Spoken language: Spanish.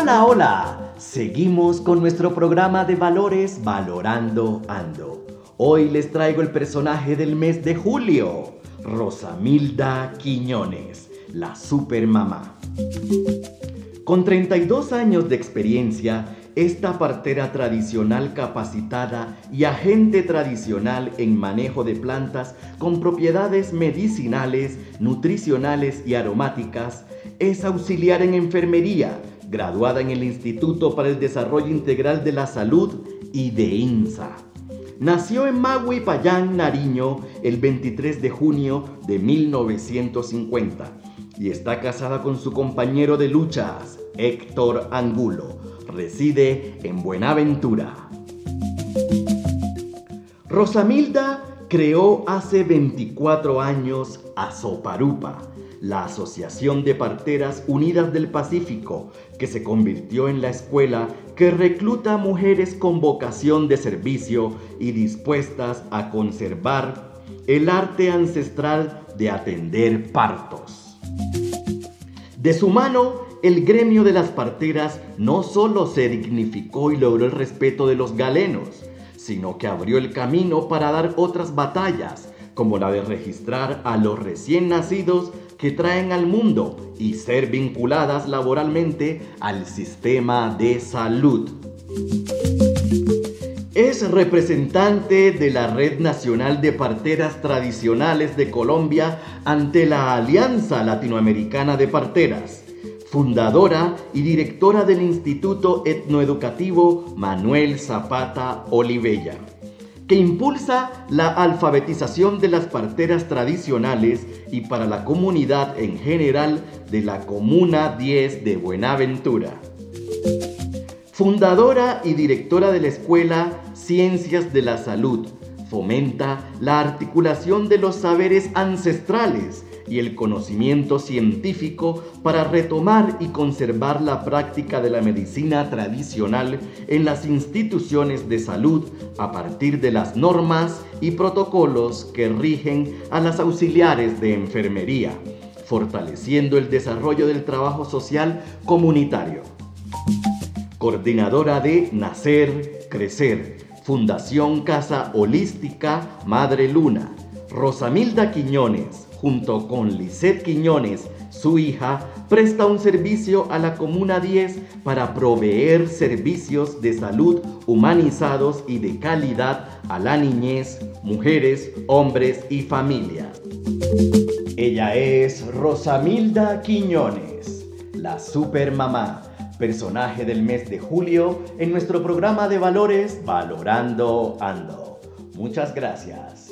Hola, hola. Seguimos con nuestro programa de valores Valorando Ando. Hoy les traigo el personaje del mes de julio, Rosamilda Quiñones, la supermamá. Con 32 años de experiencia, esta partera tradicional capacitada y agente tradicional en manejo de plantas con propiedades medicinales, nutricionales y aromáticas, es auxiliar en enfermería, graduada en el Instituto para el Desarrollo Integral de la Salud y de INSA. Nació en Magui, Payán, Nariño, el 23 de junio de 1950 y está casada con su compañero de luchas, Héctor Angulo. Reside en Buenaventura. Rosamilda creó hace 24 años Azoparupa, la Asociación de Parteras Unidas del Pacífico, que se convirtió en la escuela que recluta mujeres con vocación de servicio y dispuestas a conservar el arte ancestral de atender partos. De su mano, el gremio de las parteras no solo se dignificó y logró el respeto de los galenos, sino que abrió el camino para dar otras batallas, como la de registrar a los recién nacidos que traen al mundo y ser vinculadas laboralmente al sistema de salud. Es representante de la Red Nacional de Parteras Tradicionales de Colombia ante la Alianza Latinoamericana de Parteras, fundadora y directora del Instituto Etnoeducativo Manuel Zapata Olivella que impulsa la alfabetización de las parteras tradicionales y para la comunidad en general de la Comuna 10 de Buenaventura. Fundadora y directora de la Escuela Ciencias de la Salud, fomenta la articulación de los saberes ancestrales y el conocimiento científico para retomar y conservar la práctica de la medicina tradicional en las instituciones de salud a partir de las normas y protocolos que rigen a las auxiliares de enfermería, fortaleciendo el desarrollo del trabajo social comunitario. Coordinadora de Nacer, Crecer, Fundación Casa Holística Madre Luna, Rosamilda Quiñones, junto con Lisette Quiñones, su hija, presta un servicio a la Comuna 10 para proveer servicios de salud humanizados y de calidad a la niñez, mujeres, hombres y familias. Ella es Rosamilda Quiñones, la supermamá, personaje del mes de julio en nuestro programa de valores Valorando Ando. Muchas gracias.